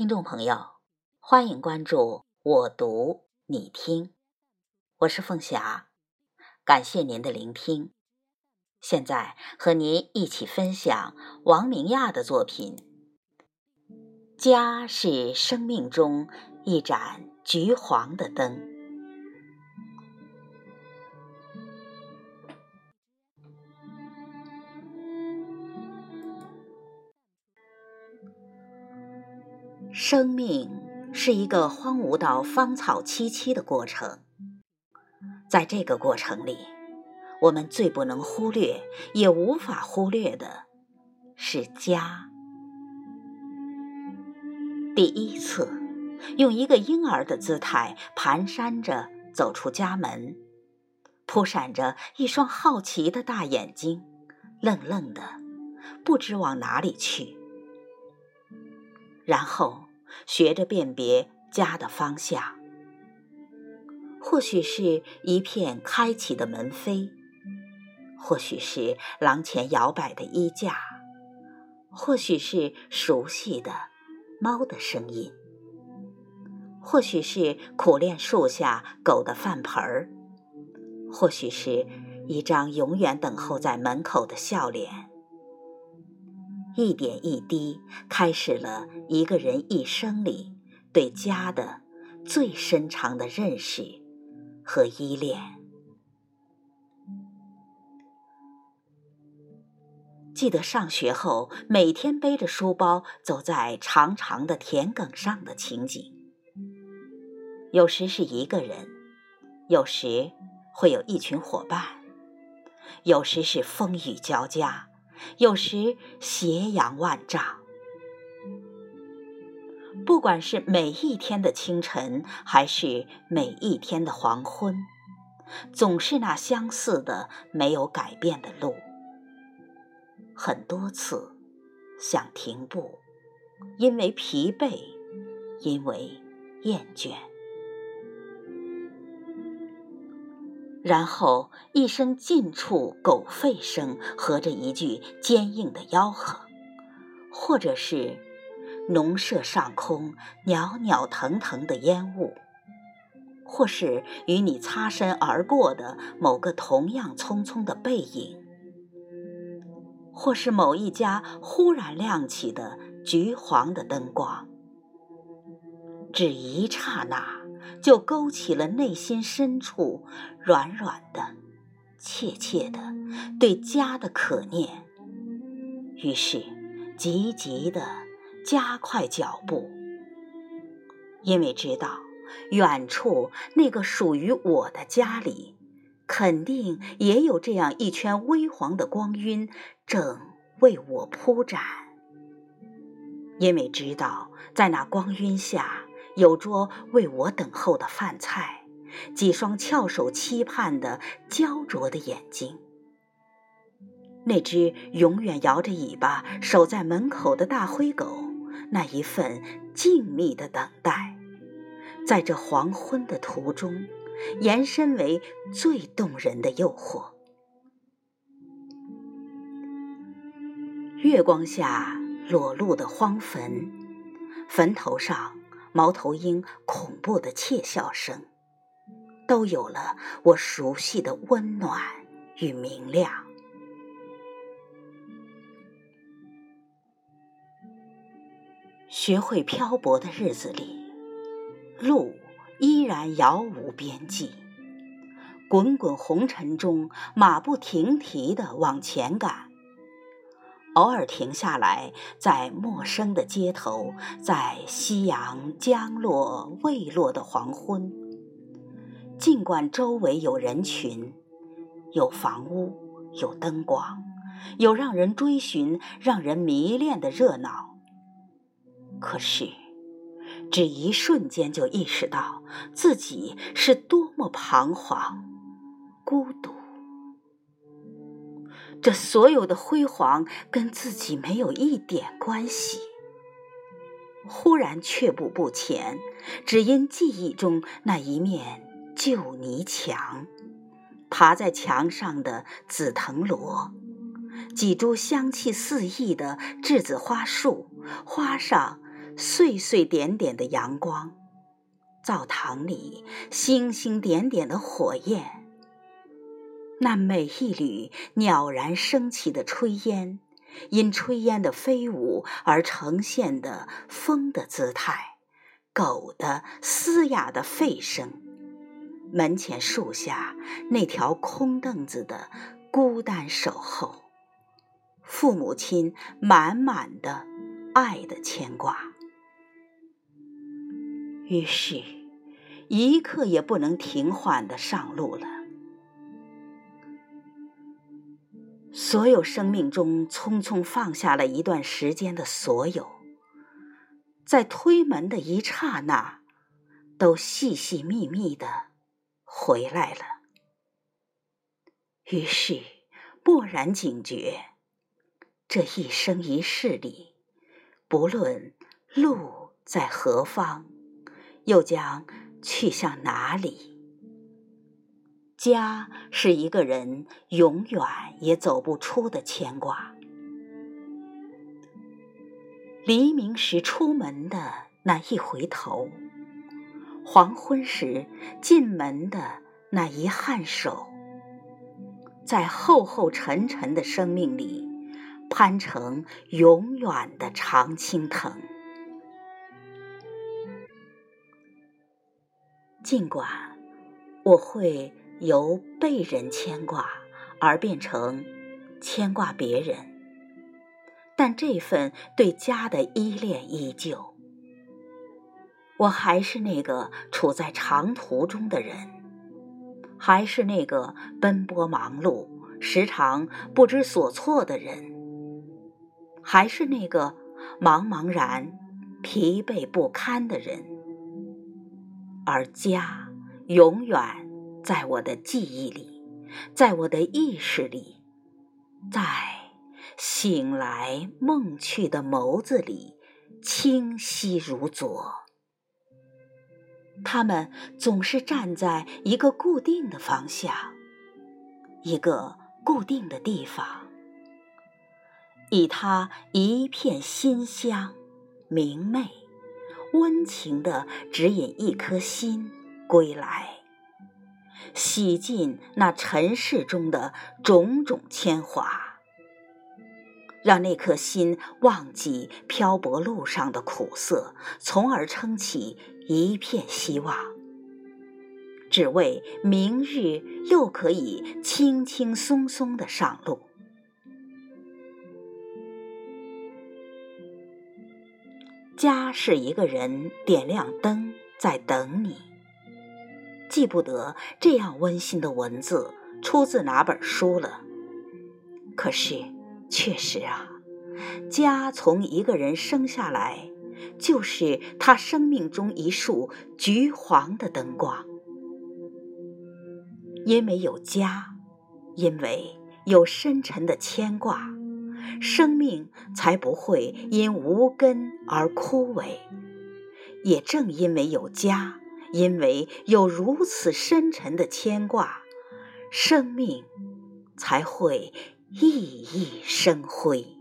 听众朋友，欢迎关注我读你听，我是凤霞，感谢您的聆听。现在和您一起分享王明亚的作品。家是生命中一盏橘黄的灯。生命是一个荒芜到芳草萋萋的过程，在这个过程里，我们最不能忽略，也无法忽略的是家。第一次，用一个婴儿的姿态蹒跚着走出家门，扑闪着一双好奇的大眼睛，愣愣的，不知往哪里去。然后学着辨别家的方向，或许是一片开启的门扉，或许是廊前摇摆的衣架，或许是熟悉的猫的声音，或许是苦练树下狗的饭盆儿，或许是一张永远等候在门口的笑脸。一点一滴，开始了一个人一生里对家的最深长的认识和依恋。记得上学后，每天背着书包走在长长的田埂上的情景。有时是一个人，有时会有一群伙伴，有时是风雨交加。有时斜阳万丈，不管是每一天的清晨，还是每一天的黄昏，总是那相似的、没有改变的路。很多次想停步，因为疲惫，因为厌倦。然后一声近处狗吠声和着一句坚硬的吆喝，或者是农舍上空袅袅腾腾的烟雾，或是与你擦身而过的某个同样匆匆的背影，或是某一家忽然亮起的橘黄的灯光，只一刹那。就勾起了内心深处软软的、切切的对家的可念，于是急急的加快脚步，因为知道远处那个属于我的家里，肯定也有这样一圈微黄的光晕正为我铺展，因为知道在那光晕下。有桌为我等候的饭菜，几双翘首期盼的焦灼的眼睛，那只永远摇着尾巴守在门口的大灰狗，那一份静谧的等待，在这黄昏的途中，延伸为最动人的诱惑。月光下裸露的荒坟，坟头上。猫头鹰恐怖的窃笑声，都有了我熟悉的温暖与明亮。学会漂泊的日子里，路依然遥无边际，滚滚红尘中，马不停蹄的往前赶。偶尔停下来，在陌生的街头，在夕阳将落未落的黄昏，尽管周围有人群、有房屋、有灯光、有让人追寻、让人迷恋的热闹，可是，只一瞬间就意识到自己是多么彷徨、孤独。这所有的辉煌跟自己没有一点关系。忽然却步不前，只因记忆中那一面旧泥墙，爬在墙上的紫藤萝，几株香气四溢的栀子花树，花上碎碎点点的阳光，灶堂里星星点点的火焰，那每一缕袅然升起的炊烟，因炊烟的飞舞而呈现的风的姿态，狗的嘶哑的吠声，门前树下那条空凳子的孤单守候，父母亲满满的爱的牵挂。于是，一刻也不能停缓的上路了。所有生命中匆匆放下了一段时间的所有，在推门的一刹那，都细细密密的回来了。于是，蓦然警觉，这一生一世里，不论路在何方。又将去向哪里？家是一个人永远也走不出的牵挂。黎明时出门的那一回头，黄昏时进门的那一颔首，在厚厚沉沉的生命里，攀成永远的常青藤。尽管我会由被人牵挂而变成牵挂别人，但这份对家的依恋依旧。我还是那个处在长途中的人，还是那个奔波忙碌、时常不知所措的人，还是那个茫茫然、疲惫不堪的人。而家永远在我的记忆里，在我的意识里，在醒来梦去的眸子里，清晰如昨。他们总是站在一个固定的方向，一个固定的地方，以他一片馨香明媚。温情的指引一颗心归来，洗尽那尘世中的种种铅华，让那颗心忘记漂泊路上的苦涩，从而撑起一片希望，只为明日又可以轻轻松松的上路。家是一个人点亮灯在等你。记不得这样温馨的文字出自哪本书了。可是，确实啊，家从一个人生下来，就是他生命中一束橘黄的灯光。因为有家，因为有深沉的牵挂。生命才不会因无根而枯萎，也正因为有家，因为有如此深沉的牵挂，生命才会熠熠生辉。